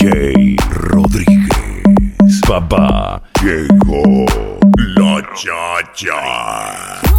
DJ Rodríguez. Papá, llegó la chacha.